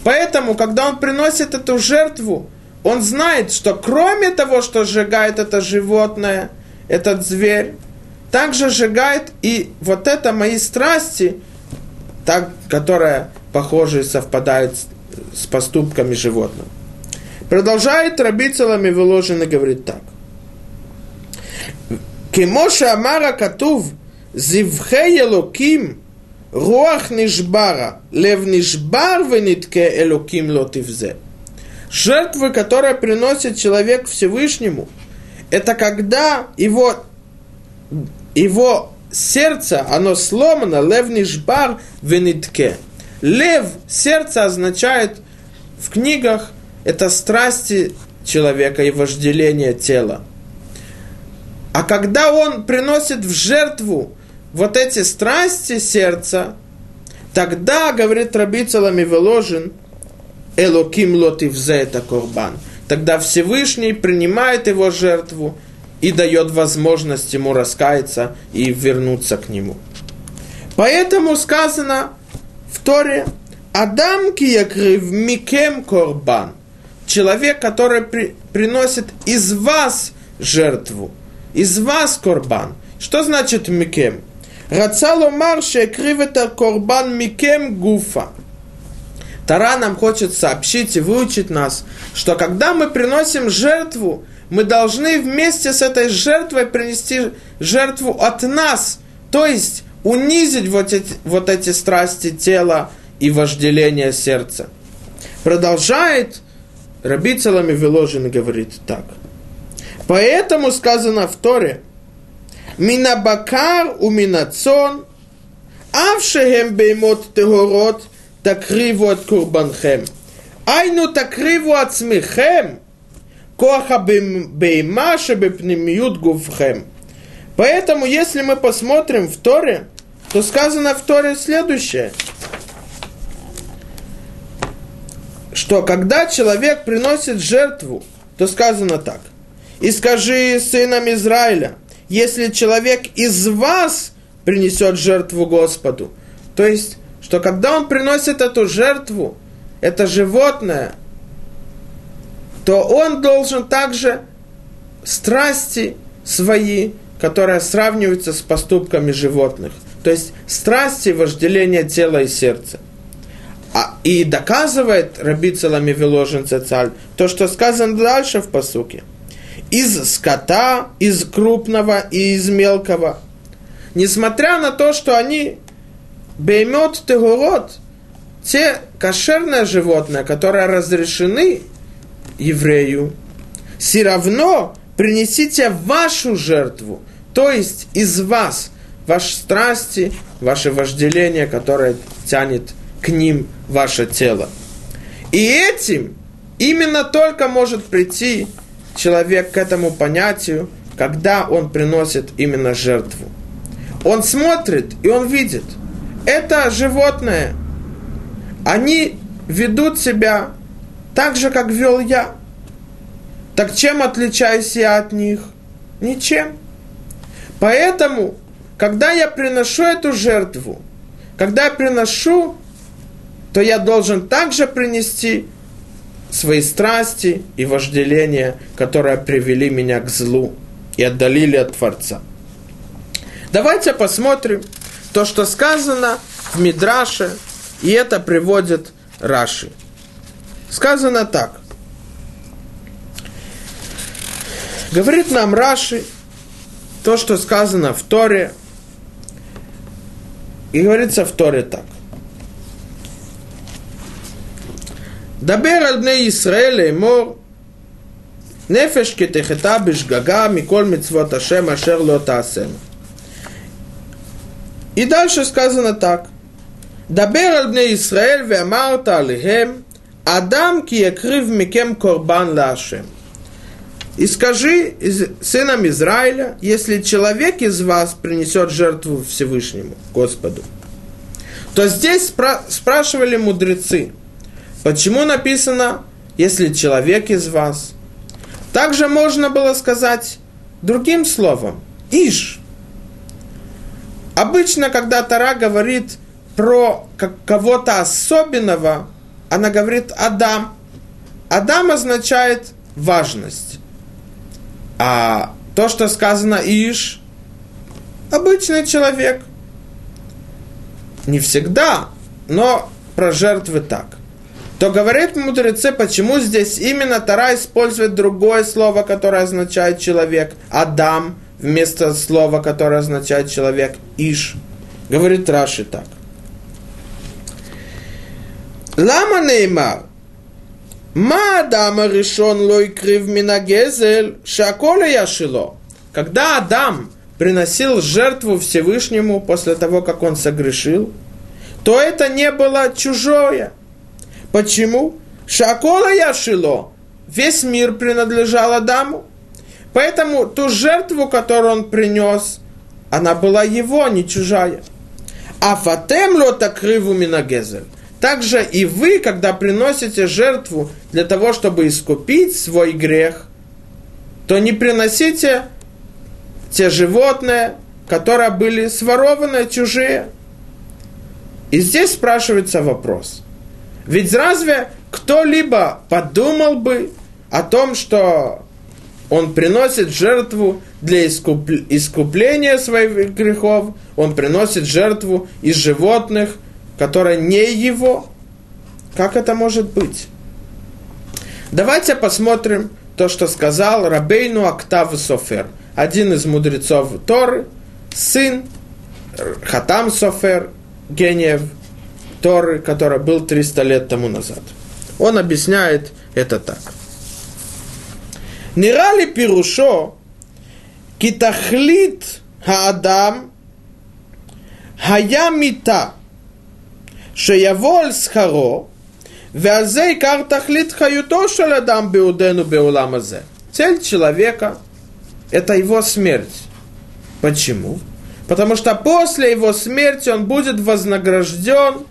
Поэтому, когда он приносит эту жертву, он знает, что кроме того, что сжигает это животное, этот зверь, также сжигает и вот это мои страсти, так, которые похожи совпадают с, поступками животного. Продолжает Раби Целами выложено говорит так. Кемоша Амара Катув, Зивхе Елоким, Руах нишбара, лев нишбар венитке элоким лотивзе. Жертвы, которые приносит человек Всевышнему, это когда его, его сердце, оно сломано, лев нишбар венитке. Лев, сердце означает в книгах, это страсти человека и вожделение тела. А когда он приносит в жертву вот эти страсти сердца, тогда, говорит Раби Целами Веложин, Элоким лотивзе это корбан. Тогда Всевышний принимает его жертву и дает возможность ему раскаяться и вернуться к нему. Поэтому сказано в Торе Адам киякрив микем корбан. Человек, который при, приносит из вас жертву, из вас корбан. Что значит микем? Рацало марше кривета корбан микем гуфа. Тара нам хочет сообщить и выучить нас, что когда мы приносим жертву, мы должны вместе с этой жертвой принести жертву от нас. То есть унизить вот эти, вот эти страсти тела и вожделения сердца. Продолжает Раби Целами Виложин говорит так. Поэтому сказано в Торе, Минабакар у минацон, авшехем беймот тегорот, такриву от курбанхем. Айну такриву от смехем, коха бейма шебепнемиют гуфхем. Поэтому, если мы посмотрим в Торе, то сказано в Торе следующее, что когда человек приносит жертву, то сказано так. «И скажи сынам Израиля, если человек из вас принесет жертву Господу». То есть, что когда он приносит эту жертву, это животное, то он должен также страсти свои, которые сравниваются с поступками животных. То есть страсти, вожделения тела и сердца. А, и доказывает Раби Целами Виложин Цецаль то, что сказано дальше в посуке. Из скота, из крупного и из мелкого. Несмотря на то, что они беймет тегурот, те кошерные животные, которые разрешены еврею, все равно принесите вашу жертву, то есть из вас, ваши страсти, ваше вожделение, которое тянет к ним ваше тело. И этим именно только может прийти человек к этому понятию, когда он приносит именно жертву. Он смотрит и он видит, это животное, они ведут себя так же, как вел я. Так чем отличаюсь я от них? Ничем. Поэтому, когда я приношу эту жертву, когда я приношу, то я должен также принести свои страсти и вожделения, которые привели меня к злу и отдалили от Творца. Давайте посмотрим то, что сказано в Мидраше, и это приводит Раши. Сказано так. Говорит нам Раши то, что сказано в Торе. И говорится в Торе так. Дабер аль Исраэль мор нефеш кетехета бешгага миколь митцвот ашем ашер ло таасем. И дальше сказано так. Дабер аль бне Исраэль веамарта алихем Адам ки якрив микем корбан лашем. И скажи сынам Израиля, если человек из вас принесет жертву Всевышнему, Господу, то здесь спра- спрашивали мудрецы, почему написано, если человек из вас. Также можно было сказать другим словом, Иш. Обычно, когда Тара говорит про кого-то особенного, она говорит Адам. Адам означает важность. А то, что сказано Иш, обычный человек. Не всегда, но про жертвы так. То говорит мудрецы, почему здесь именно Тара использует другое слово, которое означает человек, Адам, вместо слова, которое означает человек, Иш. Говорит Раши так. Лама неймар, Мадам Адама решен лой крив минагезель шаколя яшило. Когда Адам приносил жертву Всевышнему после того, как он согрешил, то это не было чужое. Почему? Шакола яшило. Весь мир принадлежал Адаму. Поэтому ту жертву, которую он принес, она была его, не чужая. А фатем лота криву миногезель. Также и вы, когда приносите жертву для того, чтобы искупить свой грех, то не приносите те животные, которые были сворованы, чужие. И здесь спрашивается вопрос. Ведь разве кто-либо подумал бы о том, что он приносит жертву для искупления своих грехов, он приносит жертву из животных – которая не его. Как это может быть? Давайте посмотрим то, что сказал Рабейну Октав Софер, один из мудрецов Торы, сын Хатам Софер, гениев Торы, который был 300 лет тому назад. Он объясняет это так. Нирали пирушо китахлит хаадам хаямита шеяволь схаро, вязе кар тахлит хаюто шалядам беудену беуламазе. Цель человека – это его смерть. Почему? Потому что после его смерти он будет вознагражден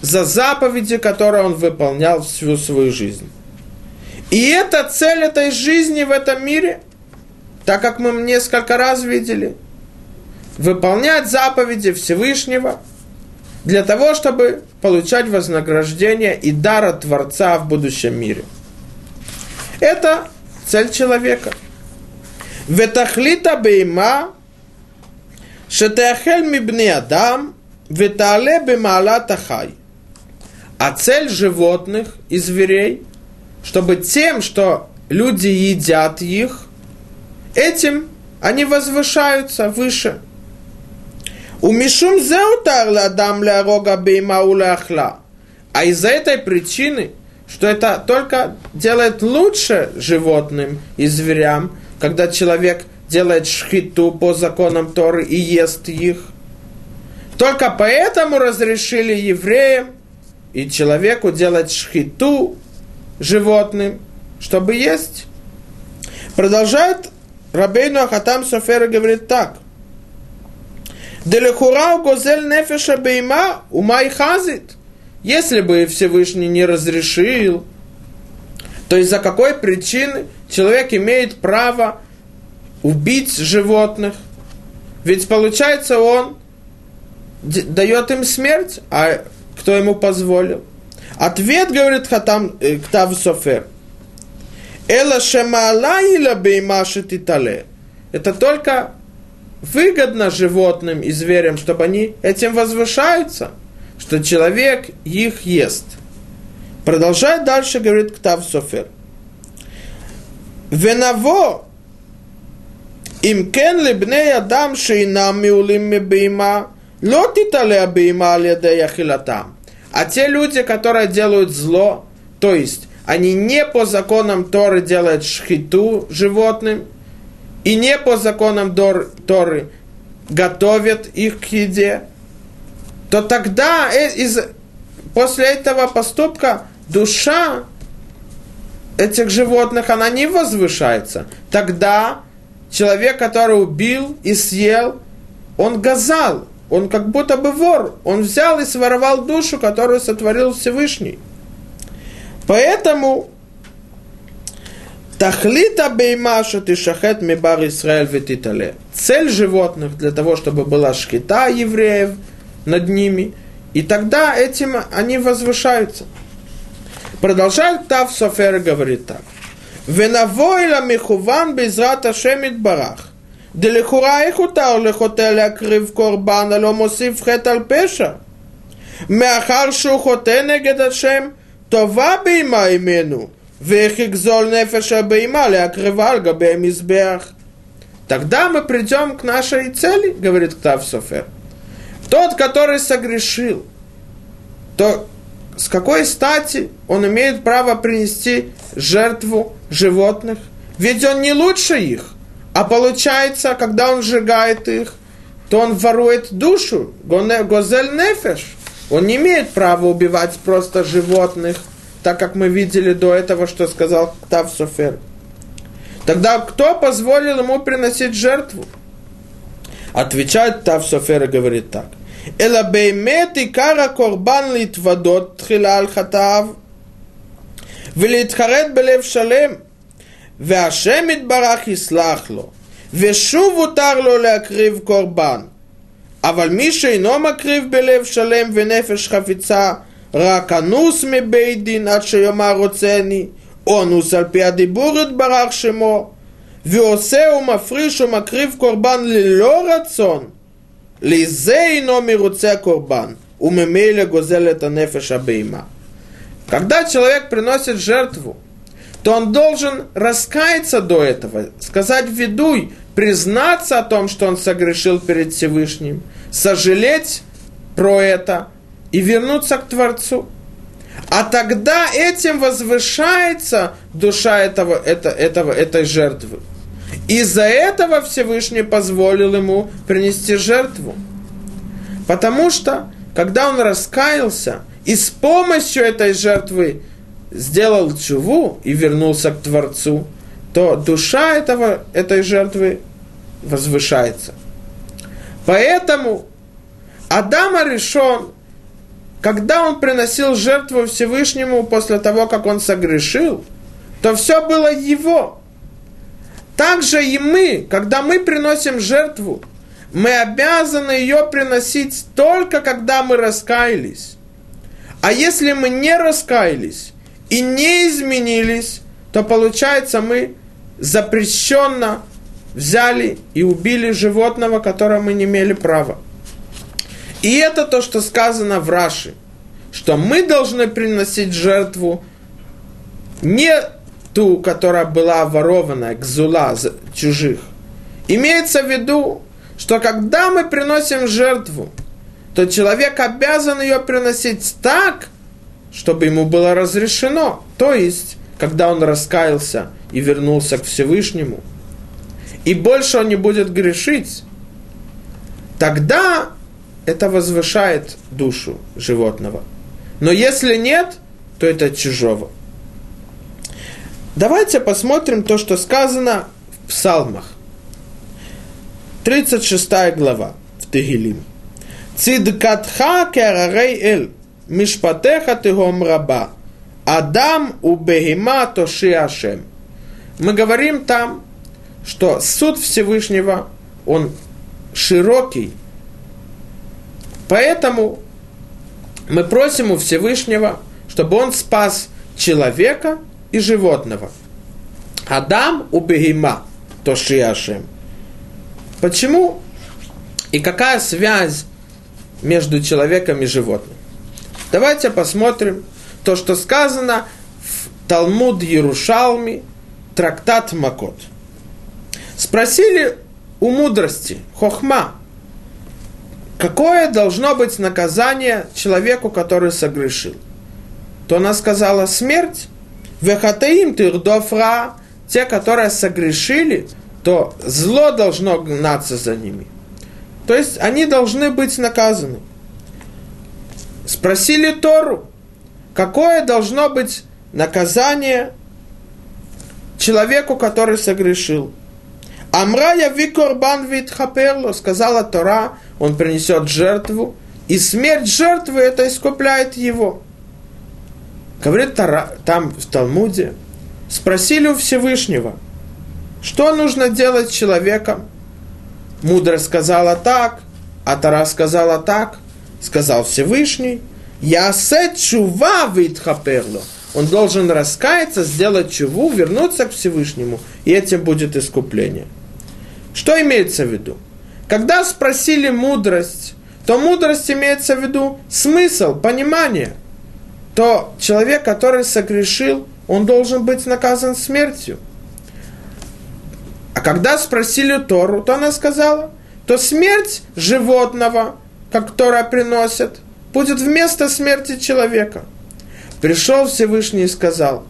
за заповеди, которые он выполнял всю свою жизнь. И это цель этой жизни в этом мире, так как мы несколько раз видели, выполнять заповеди Всевышнего – для того, чтобы получать вознаграждение и дар от Творца в будущем мире. Это цель человека. Ветахлита бейма, шетеахель мибни адам, ветале бемаалат ахай. А цель животных и зверей, чтобы тем, что люди едят их, этим они возвышаются выше. У Мишум зеутар ладам ля рога бейма ахла. А из-за этой причины, что это только делает лучше животным и зверям, когда человек делает шхиту по законам Торы и ест их. Только поэтому разрешили евреям и человеку делать шхиту животным, чтобы есть. Продолжает Рабейну Ахатам Софер и говорит так. Делехура гозель нефеша бейма умай хазит. Если бы Всевышний не разрешил, то из-за какой причины человек имеет право убить животных? Ведь получается он дает им смерть, а кто ему позволил. Ответ, говорит Хатам э, Ктав Софер. Эла шемалаила беймаши титале. Это только выгодно животным и зверям, чтобы они этим возвышаются, что человек их ест. Продолжает дальше, говорит Ктав Софер. Венаво им кен ядам адам шейнам миулим мебима, лотитале бима яхилатам. А те люди, которые делают зло, то есть они не по законам Торы делают шхиту животным – и не по законам Дор, Торы готовят их к еде, то тогда э, из, после этого поступка душа этих животных, она не возвышается. Тогда человек, который убил и съел, он газал, он как будто бы вор. Он взял и своровал душу, которую сотворил Всевышний. Поэтому Тахлита беймаша ты шахет мибар Исраэль ветитале. Цель животных для того, чтобы была шкита евреев над ними. И тогда этим они возвышаются. Продолжает Тав Софер говорит так. Венавойла михуван безрата шемит барах. Делихура ихутар лихотэ лякрив корбан, алё мосив хет пеша. Меахаршу хотенегедашем то негед Ашем, имену. Вехикзоль нефеша беймали, окрывал габеем избеах. Тогда мы придем к нашей цели, говорит Ктав Софер. Тот, который согрешил, то с какой стати он имеет право принести жертву животных? Ведь он не лучше их. А получается, когда он сжигает их, то он ворует душу, гозель нефеш. Он не имеет права убивать просто животных – так как мы видели до этого, что сказал Тав Софер. Тогда кто позволил ему приносить жертву? Отвечает Тав Софер и говорит так. אלא באמת עיקר הקורבן להתוודות תחילה על חטאיו ולהתחרט בלב שלם והשם יתברך יסלח לו, ושוב הותר לו להקריב קורבן. אבל מי שאינו מקריב בלב שלם ונפש חפיצה, Раканус мебейдин адшиома руцени, онус альпиады бурет барах шимо, виосеу мафришу макрив корбан лило рацон, лизе ми мируце корбан, умемеля гозель это нефеша бейма. Когда человек приносит жертву, то он должен раскаяться до этого, сказать ведуй, признаться о том, что он согрешил перед Всевышним, сожалеть про это – и вернуться к Творцу. А тогда этим возвышается душа этого, это, этого, этой жертвы. Из-за этого Всевышний позволил ему принести жертву. Потому что, когда он раскаялся и с помощью этой жертвы сделал чуву и вернулся к Творцу, то душа этого, этой жертвы возвышается. Поэтому Адама решен, когда он приносил жертву Всевышнему после того, как он согрешил, то все было его. Также и мы, когда мы приносим жертву, мы обязаны ее приносить только когда мы раскаялись. А если мы не раскаялись и не изменились, то получается мы запрещенно взяли и убили животного, которое мы не имели права. И это то, что сказано в Раши, что мы должны приносить жертву не ту, которая была ворованная, гзула чужих. Имеется в виду, что когда мы приносим жертву, то человек обязан ее приносить так, чтобы ему было разрешено. То есть, когда он раскаялся и вернулся к Всевышнему, и больше он не будет грешить, тогда это возвышает душу животного. Но если нет, то это чужого. Давайте посмотрим то, что сказано в псалмах. 36 глава в Тегилим. Цидкатха керарей эль, мишпатеха тигом раба, Адам у тоши ашем. Мы говорим там, что суд Всевышнего, он широкий, поэтому мы просим у Всевышнего, чтобы он спас человека и животного. Адам у бегима, тоши ашем. Почему и какая связь между человеком и животным? Давайте посмотрим то, что сказано в Талмуд Ярушалми, трактат Макот. Спросили у мудрости, хохма, какое должно быть наказание человеку, который согрешил? То она сказала смерть. Вехатаим тирдофра, те, которые согрешили, то зло должно гнаться за ними. То есть они должны быть наказаны. Спросили Тору, какое должно быть наказание человеку, который согрешил. Амрая викорбан витхаперло, сказала Тора, он принесет жертву, и смерть жертвы это искупляет его. Говорит Тора, там в Талмуде, спросили у Всевышнего – что нужно делать человеком? Мудрость сказала так, а Тара сказала так, сказал Всевышний. Я сет чува витхаперло. Он должен раскаяться, сделать чуву, вернуться к Всевышнему, и этим будет искупление. Что имеется в виду? Когда спросили мудрость, то мудрость имеется в виду смысл, понимание. То человек, который согрешил, он должен быть наказан смертью. А когда спросили Тору, то она сказала, то смерть животного, которое приносят, будет вместо смерти человека. Пришел Всевышний и сказал,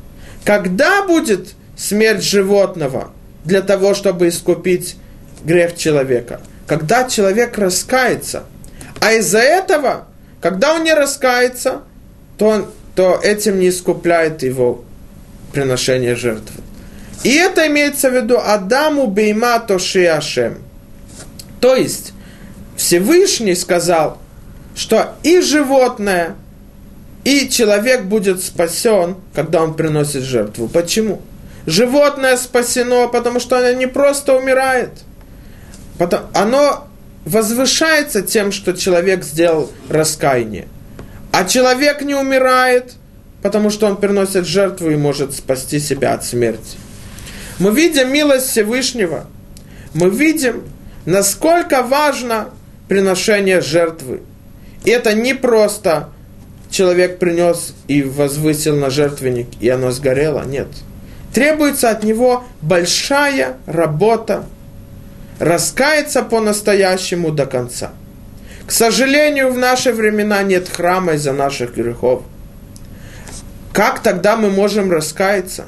когда будет смерть животного для того, чтобы искупить грех человека? Когда человек раскается. А из-за этого, когда он не раскается, то, он, то этим не искупляет его приношение жертвы. И это имеется в виду Адаму бейма тоши Ашем. То есть Всевышний сказал, что и животное, и человек будет спасен, когда он приносит жертву. Почему? Животное спасено, потому что оно не просто умирает. Оно возвышается тем, что человек сделал раскаяние. А человек не умирает, потому что он приносит жертву и может спасти себя от смерти. Мы видим милость Всевышнего. Мы видим, насколько важно приношение жертвы. И это не просто человек принес и возвысил на жертвенник, и оно сгорело. Нет. Требуется от него большая работа, раскаяться по-настоящему до конца. К сожалению, в наши времена нет храма из-за наших грехов. Как тогда мы можем раскаяться?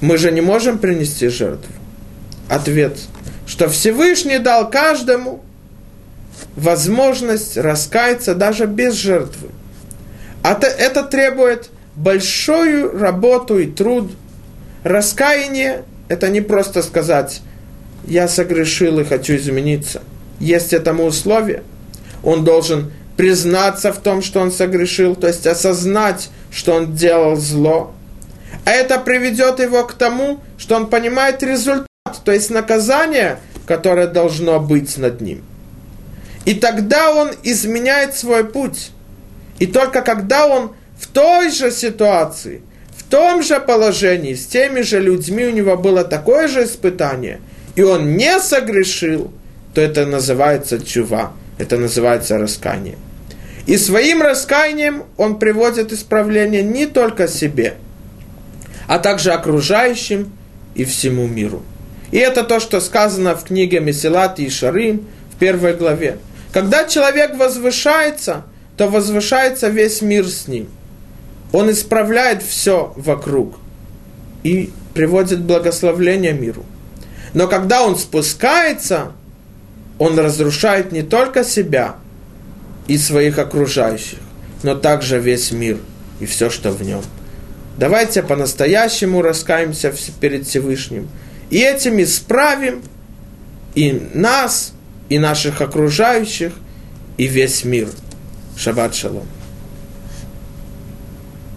Мы же не можем принести жертву. Ответ, что Всевышний дал каждому возможность раскаяться даже без жертвы. Это, это требует большую работу и труд. Раскаяние – это не просто сказать «я согрешил и хочу измениться». Есть этому условие. Он должен признаться в том, что он согрешил, то есть осознать, что он делал зло. А это приведет его к тому, что он понимает результат, то есть наказание, которое должно быть над ним – и тогда он изменяет свой путь. И только когда он в той же ситуации, в том же положении, с теми же людьми у него было такое же испытание, и он не согрешил, то это называется чува, это называется раскаяние. И своим раскаянием он приводит исправление не только себе, а также окружающим и всему миру. И это то, что сказано в книге Месилат и Шарим в первой главе. Когда человек возвышается, то возвышается весь мир с ним. Он исправляет все вокруг и приводит благословление миру. Но когда он спускается, он разрушает не только себя и своих окружающих, но также весь мир и все, что в нем. Давайте по-настоящему раскаемся перед Всевышним. И этим исправим и нас, и наших окружающих, и весь мир. Шаббат шалом.